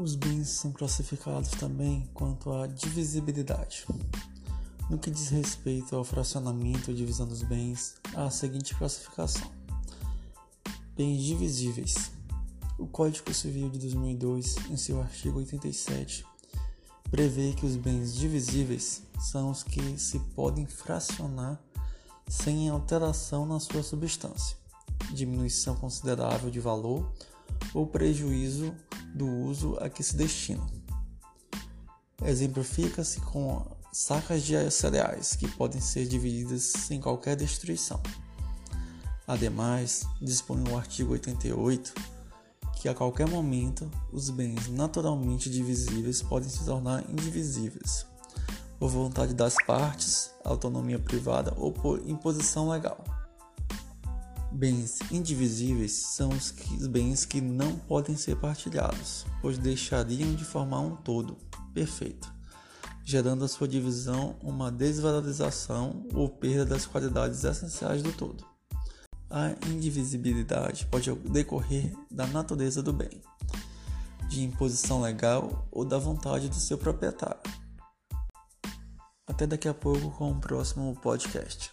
Os bens são classificados também quanto à divisibilidade. No que diz respeito ao fracionamento ou divisão dos bens, há a seguinte classificação: Bens divisíveis. O Código Civil de 2002, em seu artigo 87, prevê que os bens divisíveis são os que se podem fracionar sem alteração na sua substância, diminuição considerável de valor ou prejuízo do uso a que se destinam. Exemplifica-se com sacas de cereais que podem ser divididas sem qualquer destruição. Ademais, dispõe o artigo 88 que a qualquer momento os bens naturalmente divisíveis podem se tornar indivisíveis, por vontade das partes, autonomia privada ou por imposição legal. Bens indivisíveis são os, bens que não podem ser partilhados, pois deixariam de formar um todo perfeito, gerando a sua divisão uma desvalorização ou perda das qualidades essenciais do todo. A indivisibilidade pode decorrer da natureza do bem, de imposição legal ou da vontade do seu proprietário. Até daqui a pouco com o próximo podcast.